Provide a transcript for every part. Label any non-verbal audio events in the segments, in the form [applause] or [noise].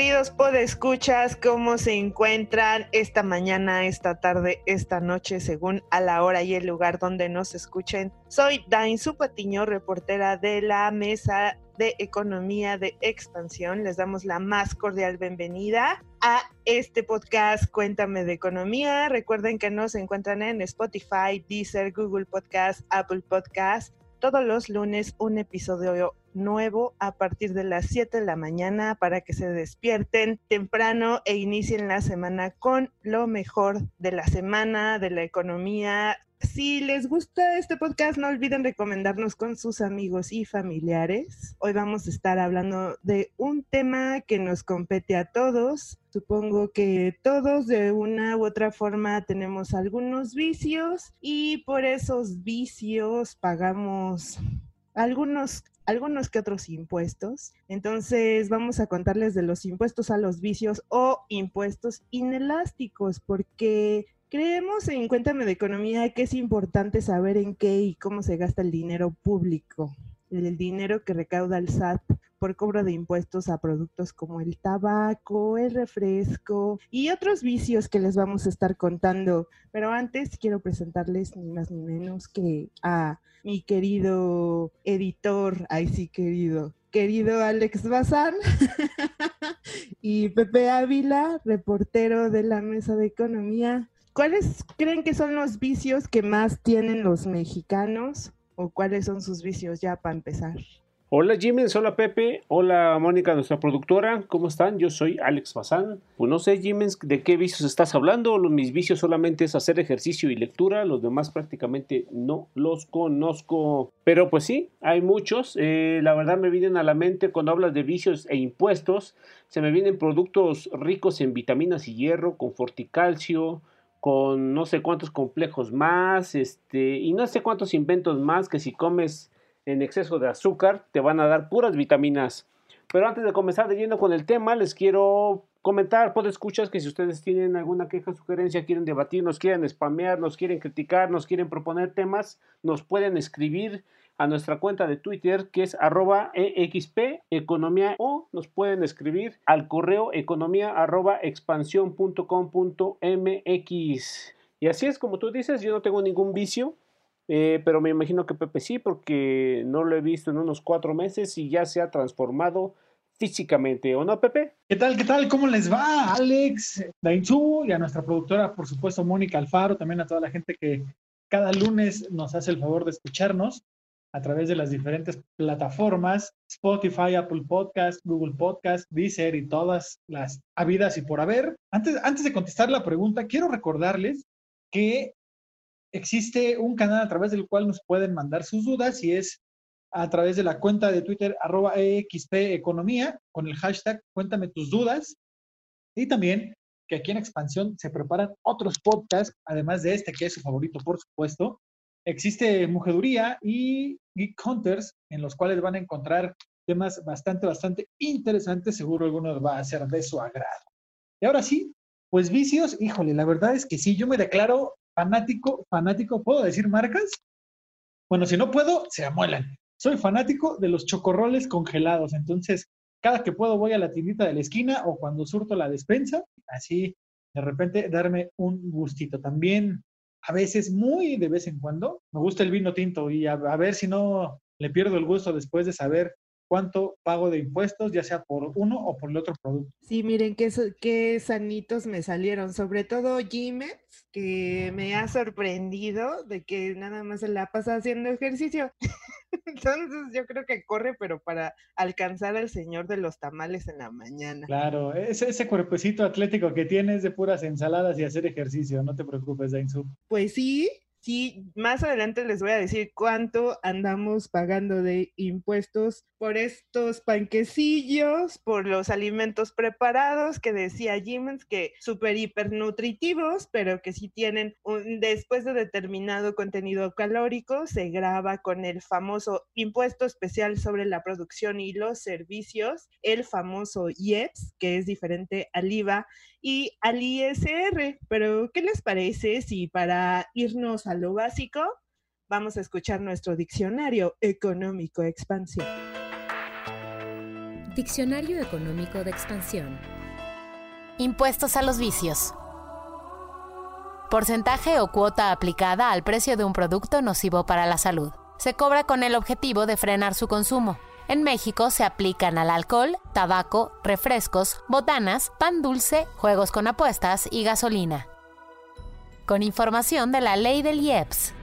Queridos podescuchas? ¿Cómo se encuentran esta mañana, esta tarde, esta noche, según a la hora y el lugar donde nos escuchen? Soy Dain Patiño, reportera de la Mesa de Economía de Expansión. Les damos la más cordial bienvenida a este podcast Cuéntame de Economía. Recuerden que nos encuentran en Spotify, Deezer, Google Podcast, Apple Podcast. Todos los lunes un episodio nuevo a partir de las 7 de la mañana para que se despierten temprano e inicien la semana con lo mejor de la semana, de la economía, si les gusta este podcast, no olviden recomendarnos con sus amigos y familiares. Hoy vamos a estar hablando de un tema que nos compete a todos. Supongo que todos de una u otra forma tenemos algunos vicios y por esos vicios pagamos algunos algunos que otros impuestos. Entonces vamos a contarles de los impuestos a los vicios o impuestos inelásticos, porque Creemos en Cuéntame de Economía que es importante saber en qué y cómo se gasta el dinero público, el dinero que recauda el SAT por cobro de impuestos a productos como el tabaco, el refresco y otros vicios que les vamos a estar contando. Pero antes quiero presentarles ni más ni menos que a mi querido editor, ay sí querido, querido Alex Bazán [laughs] y Pepe Ávila, reportero de la Mesa de Economía. ¿Cuáles creen que son los vicios que más tienen los mexicanos o cuáles son sus vicios ya para empezar? Hola Jiménez, hola Pepe, hola Mónica, nuestra productora, ¿cómo están? Yo soy Alex Bazán. Pues no sé Jiménez, ¿de qué vicios estás hablando? Mis vicios solamente es hacer ejercicio y lectura, los demás prácticamente no los conozco. Pero pues sí, hay muchos. Eh, la verdad me vienen a la mente cuando hablas de vicios e impuestos, se me vienen productos ricos en vitaminas y hierro, con forticalcio, con no sé cuántos complejos más, este, y no sé cuántos inventos más que si comes en exceso de azúcar te van a dar puras vitaminas. Pero antes de comenzar leyendo con el tema, les quiero comentar, por escuchas que si ustedes tienen alguna queja, sugerencia, quieren debatir, nos quieren spamear, nos quieren criticar, nos quieren proponer temas, nos pueden escribir a nuestra cuenta de Twitter que es arroba exp economía o nos pueden escribir al correo economía arroba expansión.com.mx. Y así es como tú dices, yo no tengo ningún vicio, eh, pero me imagino que Pepe sí, porque no lo he visto en unos cuatro meses y ya se ha transformado físicamente, ¿o no, Pepe? ¿Qué tal, qué tal? ¿Cómo les va, Alex, Dainzú y a nuestra productora, por supuesto, Mónica Alfaro, también a toda la gente que cada lunes nos hace el favor de escucharnos a través de las diferentes plataformas, Spotify, Apple Podcast, Google Podcast, Deezer y todas las habidas y por haber. Antes, antes de contestar la pregunta, quiero recordarles que existe un canal a través del cual nos pueden mandar sus dudas y es a través de la cuenta de Twitter arroba EXP Economía con el hashtag Cuéntame tus dudas. Y también que aquí en Expansión se preparan otros podcasts, además de este que es su favorito, por supuesto, existe Mujeduría y Geek Hunters, en los cuales van a encontrar temas bastante, bastante interesantes. Seguro algunos va a ser de su agrado. Y ahora sí, pues vicios, híjole, la verdad es que sí, yo me declaro fanático, fanático, ¿puedo decir marcas? Bueno, si no puedo, se amuelan. Soy fanático de los chocorroles congelados, entonces cada que puedo voy a la tiendita de la esquina o cuando surto la despensa, así de repente darme un gustito. También a veces, muy de vez en cuando, me gusta el vino tinto y a, ver si no le pierdo el gusto después de saber cuánto pago de impuestos, ya sea por uno o por el otro producto. Sí, miren qué, qué sanitos me salieron, sobre todo Jiménez, que me ha sorprendido de que nada más se la pasa haciendo ejercicio. [laughs] Entonces yo creo que corre, pero para alcanzar al señor de los tamales en la mañana. Claro, ese, ese cuerpecito atlético que tienes de puras ensaladas y hacer ejercicio, no te preocupes, Dainzu. Pues sí, Sí, más adelante les voy a decir cuánto andamos pagando de impuestos por estos panquecillos, por los alimentos preparados que decía Jimens que súper hiper nutritivos, pero que si tienen un después de determinado contenido calórico se graba con el famoso impuesto especial sobre la producción y los servicios, el famoso IEPS, que es diferente al IVA y al ISR. Pero, ¿qué les parece si para irnos a lo básico, vamos a escuchar nuestro diccionario económico expansión? Diccionario económico de expansión. Impuestos a los vicios. Porcentaje o cuota aplicada al precio de un producto nocivo para la salud. Se cobra con el objetivo de frenar su consumo. En México se aplican al alcohol, tabaco, refrescos, botanas, pan dulce, juegos con apuestas y gasolina. Con información de la ley del IEPS.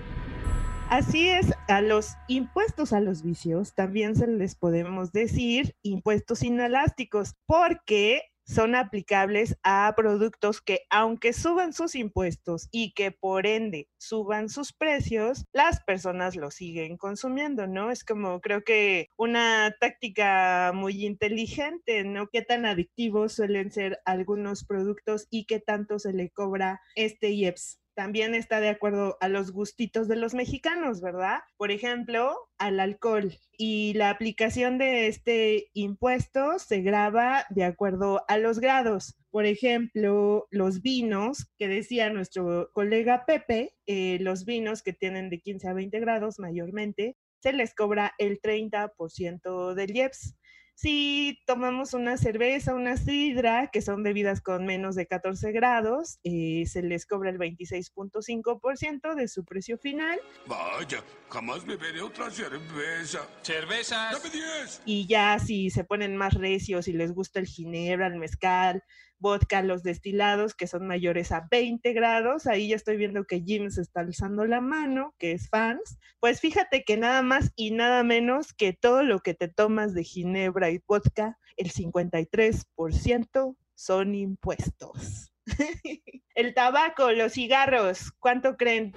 Así es, a los impuestos a los vicios también se les podemos decir impuestos inelásticos, porque son aplicables a productos que aunque suban sus impuestos y que por ende suban sus precios, las personas lo siguen consumiendo, ¿no? Es como creo que una táctica muy inteligente, ¿no? Qué tan adictivos suelen ser algunos productos y qué tanto se le cobra este IEPS también está de acuerdo a los gustitos de los mexicanos, ¿verdad? Por ejemplo, al alcohol. Y la aplicación de este impuesto se graba de acuerdo a los grados. Por ejemplo, los vinos, que decía nuestro colega Pepe, eh, los vinos que tienen de 15 a 20 grados mayormente, se les cobra el 30% del IEPS si tomamos una cerveza, una sidra, que son bebidas con menos de 14 grados, eh, se les cobra el 26.5% de su precio final. Vaya, jamás beberé otra cerveza. ¡Cervezas! ¡Dame 10! Y ya si se ponen más recios y les gusta el ginebra, el mezcal, vodka, los destilados que son mayores a 20 grados. Ahí ya estoy viendo que Jim se está alzando la mano, que es fans. Pues fíjate que nada más y nada menos que todo lo que te tomas de ginebra y vodka, el 53% son impuestos. [laughs] el tabaco, los cigarros, ¿cuánto creen?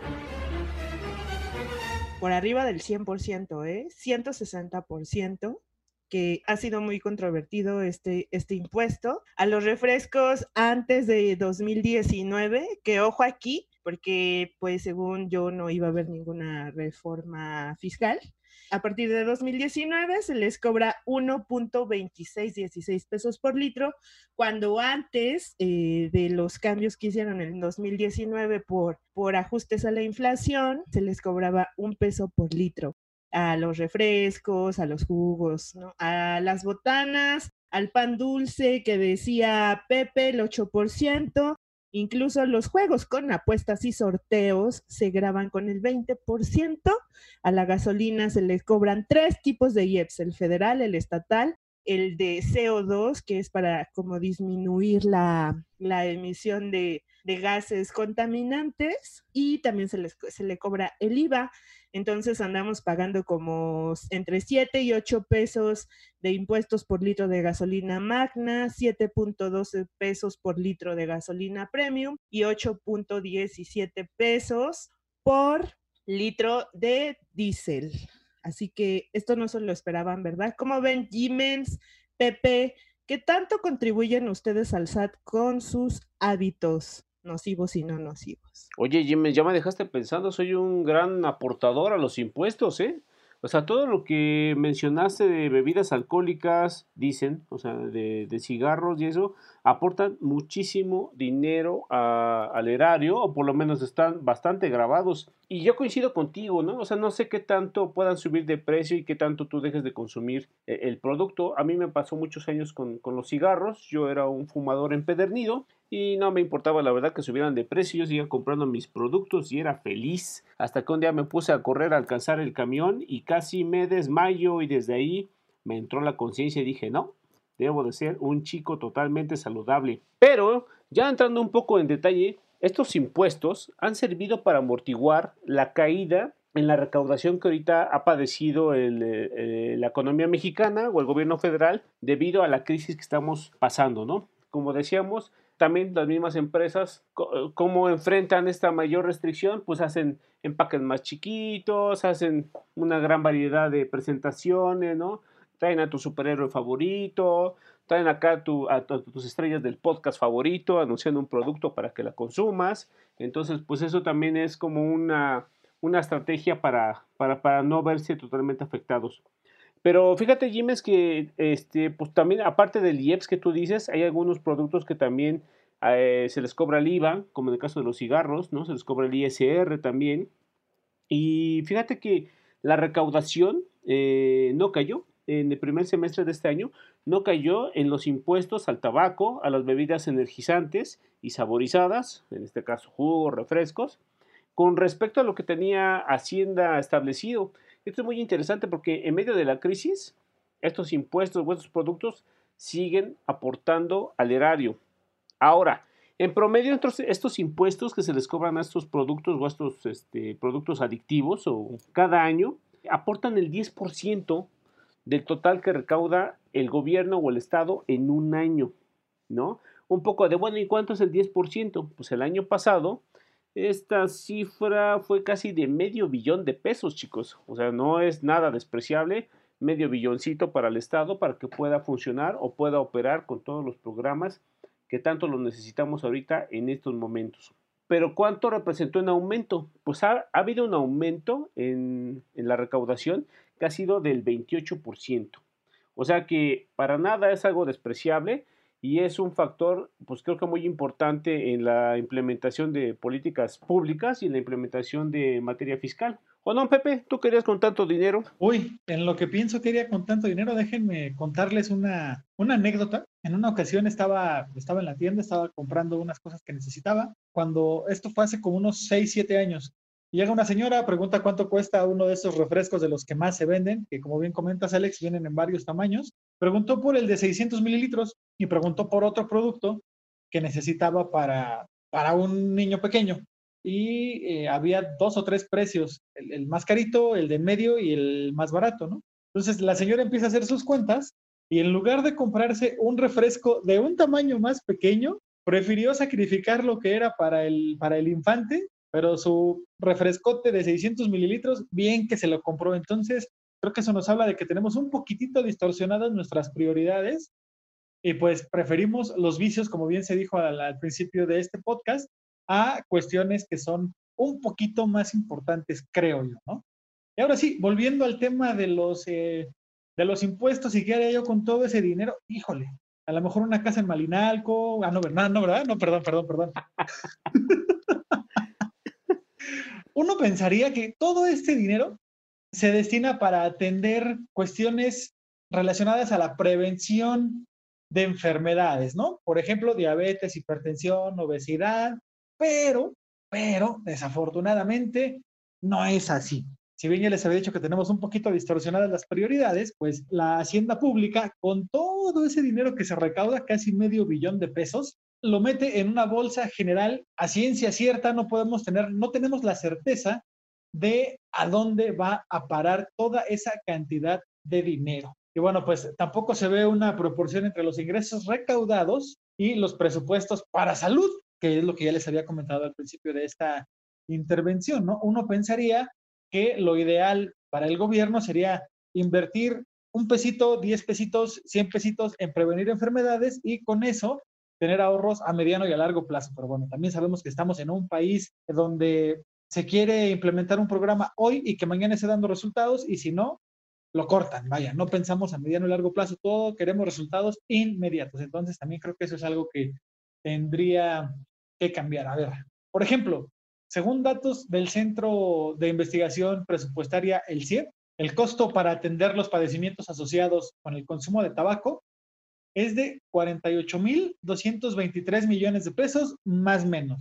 Por arriba del 100%, ¿eh? 160% que ha sido muy controvertido este, este impuesto, a los refrescos antes de 2019, que ojo aquí, porque pues según yo no iba a haber ninguna reforma fiscal. A partir de 2019 se les cobra 1.2616 pesos por litro, cuando antes eh, de los cambios que hicieron en 2019 por, por ajustes a la inflación, se les cobraba un peso por litro a los refrescos, a los jugos, a las botanas, al pan dulce que decía Pepe, el 8%, incluso los juegos con apuestas y sorteos se graban con el 20%, a la gasolina se les cobran tres tipos de IEPS, el federal, el estatal, el de CO2, que es para como disminuir la, la emisión de, gases contaminantes, y también se, les, se le cobra el IVA. Entonces andamos pagando como entre 7 y 8 pesos de impuestos por litro de gasolina magna, 7.12 pesos por litro de gasolina premium y 8.17 pesos por litro de diésel. Así que esto no se lo esperaban, ¿verdad? ¿Cómo ven, Jimens, Pepe? ¿Qué tanto contribuyen ustedes al SAT con sus hábitos? nocivos y no nocivos. Oye, Jimmy, ya me dejaste pensando, soy un gran aportador a los impuestos, ¿eh? O sea, todo lo que mencionaste de bebidas alcohólicas, dicen, o sea, de, de cigarros y eso, aportan muchísimo dinero al erario, o por lo menos están bastante grabados. Y yo coincido contigo, ¿no? O sea, no sé qué tanto puedan subir de precio y qué tanto tú dejes de consumir eh, el producto. A mí me pasó muchos años con, con los cigarros, yo era un fumador empedernido y no me importaba la verdad que subieran de precio, yo seguía comprando mis productos y era feliz. Hasta que un día me puse a correr a alcanzar el camión y casi me desmayo y desde ahí me entró la conciencia y dije, no, debo de ser un chico totalmente saludable. Pero, ya entrando un poco en detalle, estos impuestos han servido para amortiguar la caída en la recaudación que ahorita ha padecido eh, la economía mexicana o el gobierno federal debido a la crisis que estamos pasando, ¿no? Como decíamos, también las mismas empresas, ¿cómo enfrentan esta mayor restricción? Pues hacen empaques más chiquitos, hacen una gran variedad de presentaciones, ¿no? Traen a tu superhéroe favorito, traen acá tu, a, tus estrellas del podcast favorito, anunciando un producto para que la consumas. Entonces, pues eso también es como una, una estrategia para, para, para no verse totalmente afectados. Pero fíjate, Jim, es que este, pues también, aparte del IEPS que tú dices, hay algunos productos que también eh, se les cobra el IVA, como en el caso de los cigarros, ¿no? Se les cobra el ISR también. Y fíjate que la recaudación eh, no cayó en el primer semestre de este año, no cayó en los impuestos al tabaco, a las bebidas energizantes y saborizadas, en este caso jugos, refrescos, con respecto a lo que tenía Hacienda establecido. Esto es muy interesante porque en medio de la crisis, estos impuestos o estos productos siguen aportando al erario. Ahora, en promedio, estos impuestos que se les cobran a estos productos o a estos este, productos adictivos o cada año aportan el 10% del total que recauda el gobierno o el Estado en un año, ¿no? Un poco de, bueno, ¿y cuánto es el 10%? Pues el año pasado esta cifra fue casi de medio billón de pesos, chicos. O sea, no es nada despreciable. Medio billoncito para el Estado para que pueda funcionar o pueda operar con todos los programas que tanto lo necesitamos ahorita en estos momentos. Pero ¿cuánto representó en aumento? Pues ha, habido un aumento en, en la recaudación que ha sido del 28%. O sea que para nada es algo despreciable y es un factor, pues creo que muy importante en la implementación de políticas públicas y en la implementación de materia fiscal. ¿O no, Pepe? ¿Tú querías con tanto dinero? Uy, en lo que pienso quería con tanto dinero, déjenme contarles una, una anécdota. En una ocasión estaba, estaba en la tienda, estaba comprando unas cosas que necesitaba, cuando esto fue hace como unos 6, 7 años. Llega una señora, pregunta cuánto cuesta uno de esos refrescos de los que más se venden, que como bien comentas, Alex, vienen en varios tamaños. Preguntó por el de 600 mililitros y preguntó por otro producto que necesitaba para, para un niño pequeño. Y eh, había dos o tres precios, el, el, más carito, el de medio y el más barato, ¿no? Entonces la señora empieza a hacer sus cuentas y en lugar de comprarse un refresco de un tamaño más pequeño, prefirió sacrificar lo que era para el, para el infante pero su refrescote de 600 mililitros, bien que se lo compró. Entonces, creo que eso nos habla de que tenemos un poquitito distorsionadas nuestras prioridades y pues preferimos los vicios, como bien se dijo al, principio de este podcast, a cuestiones que son un poquito más importantes, creo yo, ¿no? Y ahora sí, volviendo al tema de los, eh, de los impuestos y qué haría yo con todo ese dinero, híjole, a lo mejor una casa en Malinalco, ah, no, ¿verdad? No, ¿verdad? No, perdón, perdón, perdón. [laughs] uno pensaría que todo este dinero se destina para atender cuestiones relacionadas a la prevención de enfermedades, ¿no? Por ejemplo, diabetes, hipertensión, obesidad, pero, pero, desafortunadamente, no es así. Si bien ya les había dicho que tenemos un poquito distorsionadas las prioridades, pues la hacienda pública, con todo ese dinero que se recauda, casi medio billón de pesos, lo mete en una bolsa general a ciencia cierta, no podemos tener, no tenemos la certeza de a dónde va a parar toda esa cantidad de dinero. Bueno, pues tampoco se ve una proporción entre los ingresos recaudados y los presupuestos para salud, que es lo que ya les había comentado al principio de esta intervención, ¿no? Uno pensaría que lo ideal para el gobierno sería invertir un pesito, diez pesitos, cien pesitos en prevenir enfermedades y con eso tener ahorros a mediano y a largo plazo. Pero bueno, también sabemos que estamos en un país donde se quiere implementar un programa hoy y que mañana esté dando resultados y si no, lo cortan. Vaya, no pensamos a mediano y largo plazo, todo queremos resultados inmediatos. Entonces también creo que eso es algo que tendría que cambiar. A ver, por ejemplo, según datos del Centro de Investigación Presupuestaria, el CIE, el costo para atender los padecimientos asociados con el consumo de tabaco es de 48.223 millones de pesos, más menos.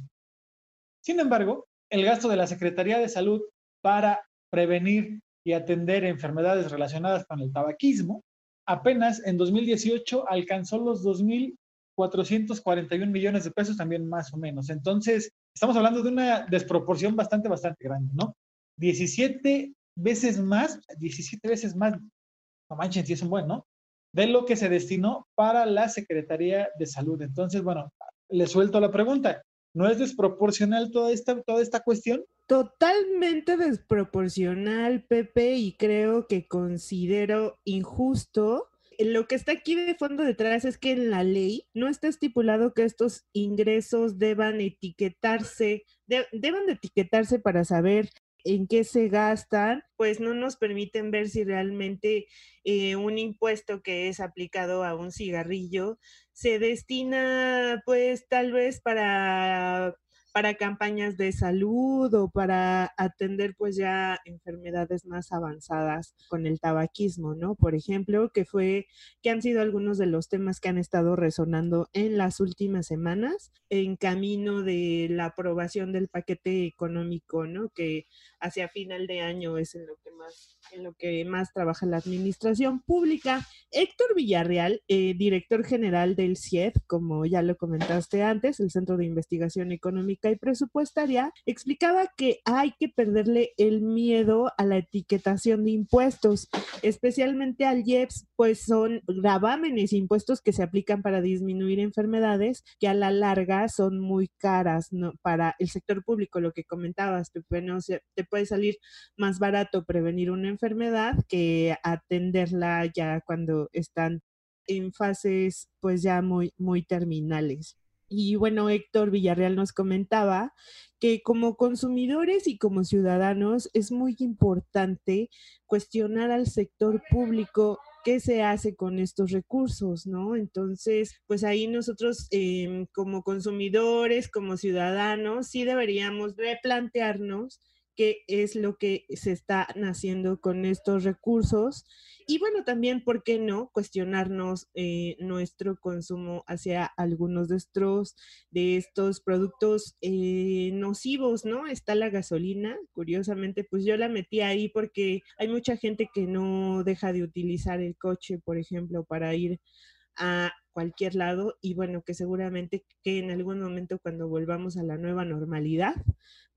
Sin embargo, el gasto de la Secretaría de Salud para prevenir y atender enfermedades relacionadas con el tabaquismo apenas en 2018 alcanzó los 2.441 millones de pesos, también más o menos. Entonces, estamos hablando de una desproporción bastante, bastante grande, ¿no? 17 veces más, 17 veces más, no manchen, si es un buen, ¿no? de lo que se destinó para la Secretaría de Salud. Entonces, bueno, le suelto la pregunta. ¿No es desproporcional toda esta, toda esta cuestión? Totalmente desproporcional, Pepe, y creo que considero injusto. Lo que está aquí de fondo detrás es que en la ley no está estipulado que estos ingresos deban etiquetarse, deban de etiquetarse para saber en qué se gastan, pues no nos permiten ver si realmente eh, un impuesto que es aplicado a un cigarrillo se destina pues tal vez para para campañas de salud o para atender pues ya enfermedades más avanzadas con el tabaquismo, ¿no? Por ejemplo, que fue, que han sido algunos de los temas que han estado resonando en las últimas semanas en camino de la aprobación del paquete económico, ¿no? Que hacia final de año es en lo que más, en lo que más trabaja la administración pública. Héctor Villarreal, eh, director general del CIED, como ya lo comentaste antes, el Centro de Investigación Económica y Presupuestaria, explicaba que hay que perderle el miedo a la etiquetación de impuestos, especialmente al IEPS, pues son gravámenes, impuestos que se aplican para disminuir enfermedades que a la larga son muy caras ¿no? para el sector público, lo que comentabas, Pepe, no te puede salir más barato prevenir una enfermedad que atenderla ya cuando están en fases pues ya muy, muy terminales. Y bueno, Héctor Villarreal nos comentaba que como consumidores y como ciudadanos es muy importante cuestionar al sector público qué se hace con estos recursos, ¿no? Entonces, pues ahí nosotros em, como consumidores, como ciudadanos, sí deberíamos replantearnos qué es lo que se está haciendo con estos recursos. Y bueno, también, ¿por qué no cuestionarnos eh, nuestro consumo hacia algunos de estos, de estos productos eh, nocivos, ¿no? Está la gasolina, curiosamente, pues yo la metí ahí porque hay mucha gente que no deja de utilizar el coche, por ejemplo, para ir a cualquier lado y bueno, que seguramente que en algún momento cuando volvamos a la nueva normalidad,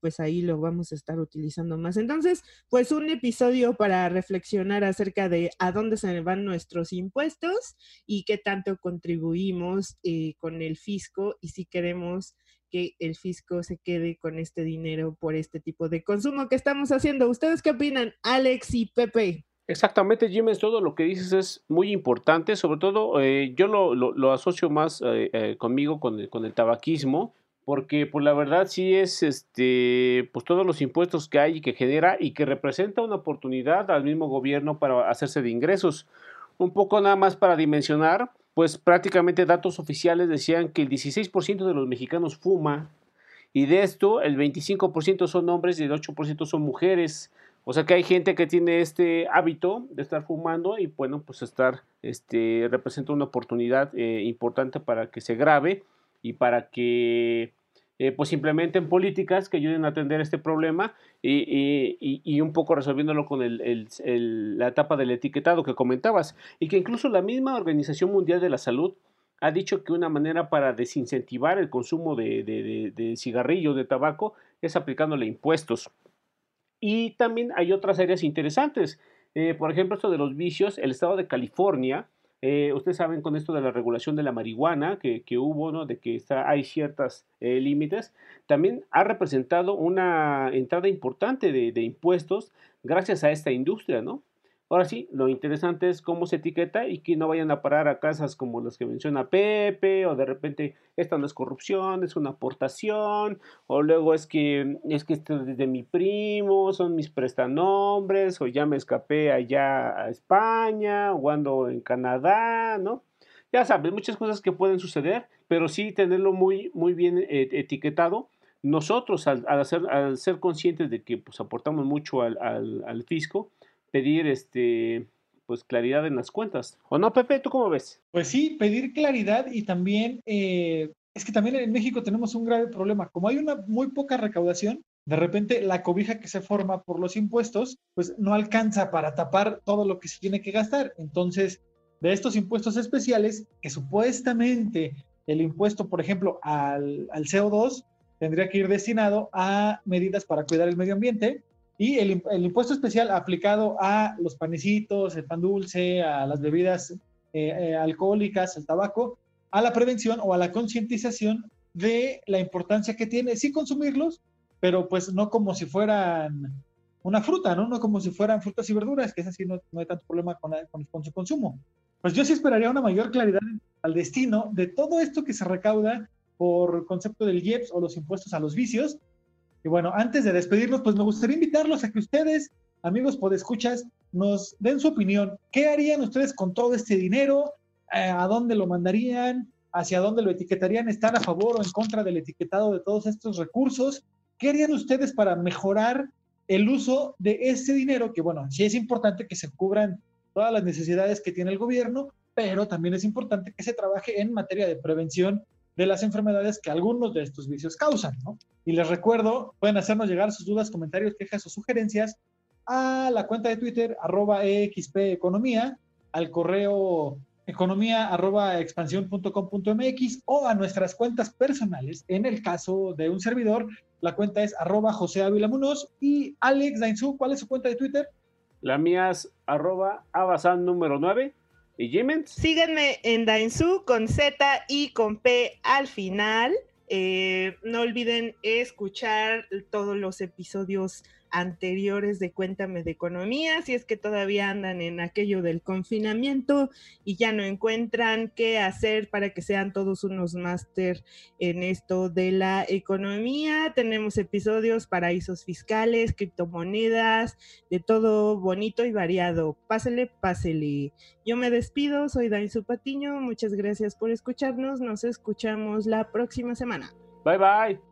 pues ahí lo vamos a estar utilizando más. Entonces, pues un episodio para reflexionar acerca de a dónde se van nuestros impuestos y qué tanto contribuimos eh, con el fisco y si queremos que el fisco se quede con este dinero por este tipo de consumo que estamos haciendo. ¿Ustedes qué opinan, Alex y Pepe? Exactamente, Jiménez, todo lo que dices es muy importante, sobre todo eh, yo lo, lo, asocio más eh, eh, conmigo con el, tabaquismo, porque pues la verdad sí es este pues todos los impuestos que hay y que genera y que representa una oportunidad al mismo gobierno para hacerse de ingresos. Un poco nada más para dimensionar, pues prácticamente datos oficiales decían que el 16% de los mexicanos fuma y de esto el 25% son hombres y el 8% son mujeres. O sea que hay gente que tiene este hábito de estar fumando y bueno, pues estar, este, representa una oportunidad eh, importante para que se grave y para que eh, pues implementen políticas que ayuden a atender este problema y, y, un poco resolviéndolo con el, la etapa del etiquetado que comentabas y que incluso la misma Organización Mundial de la Salud ha dicho que una manera para desincentivar el consumo de, de, de cigarrillos, de tabaco, es aplicándole impuestos. Y también hay otras áreas interesantes. Eh, por ejemplo, esto de los vicios, el estado de California, eh, ustedes saben con esto de la regulación de la marihuana que, hubo, ¿no? de que está, hay ciertos eh, límites, también ha representado una entrada importante de, de, impuestos gracias a esta industria, ¿no? Ahora sí, lo interesante es cómo se etiqueta y que no vayan a parar a casas como las que menciona Pepe, o de repente esta no es corrupción, es una aportación, o luego es que es que esto es de mi primo, son mis prestanombres, o ya me escapé allá a España, o ando en Canadá, ¿no? Ya sabes, muchas cosas que pueden suceder, pero sí tenerlo muy, muy bien eh, etiquetado nosotros al, hacer, al, ser conscientes de que pues, aportamos mucho al, al, fisco, pedir este pues claridad en las cuentas. ¿O no, Pepe? ¿Tú cómo ves? Pues sí, pedir claridad y también eh, es que también en México tenemos un grave problema. Como hay una muy poca recaudación, de repente la cobija que se forma por los impuestos, pues no alcanza para tapar todo lo que se tiene que gastar. Entonces, de estos impuestos especiales, que supuestamente el impuesto, por ejemplo, al, al CO2 tendría que ir destinado a medidas para cuidar el medio ambiente, y el, impuesto especial aplicado a los panecitos, el pan dulce, a las bebidas eh, eh, alcohólicas, el tabaco, a la prevención o a la concientización de la importancia que tiene, sí consumirlos, pero pues no como si fueran una fruta, ¿no? No como si fueran frutas y verduras, que es así, no, no hay tanto problema con, con, su consumo. Pues yo sí esperaría una mayor claridad al destino de todo esto que se recauda por concepto del IEPS o los impuestos a los vicios. Y bueno, antes de despedirnos, pues me gustaría invitarlos a que ustedes, amigos podescuchas, nos den su opinión. ¿Qué harían ustedes con todo este dinero? Eh, ¿A dónde lo mandarían? ¿Hacia dónde lo etiquetarían? ¿Están a favor o en contra del etiquetado de todos estos recursos? ¿Qué harían ustedes para mejorar el uso de ese dinero? Que bueno, sí es importante que se cubran todas las necesidades que tiene el gobierno, pero también es importante que se trabaje en materia de prevención de las enfermedades que algunos de estos vicios causan, ¿no? Y les recuerdo, pueden hacernos llegar sus dudas, comentarios, quejas o sugerencias a la cuenta de Twitter, arroba Economía, al correo economía arroba expansión.com.mx o a nuestras cuentas personales. En el caso de un servidor, la cuenta es arroba José Munoz y Alex Dainzú, ¿cuál es su cuenta de Twitter? La mía es arroba abasan número 9. ¿Y? Síganme en Dainzú con Z y con P al final. Eh, no olviden escuchar todos los episodios anteriores de Cuéntame de Economía, si es que todavía andan en aquello del confinamiento y ya no encuentran qué hacer para que sean todos unos máster en esto de la economía. Tenemos episodios paraísos fiscales, criptomonedas, de todo bonito y variado. Pásele, pásele. Yo me despido, soy Dainzu Patiño, muchas gracias por escucharnos, nos escuchamos la próxima semana. Bye bye.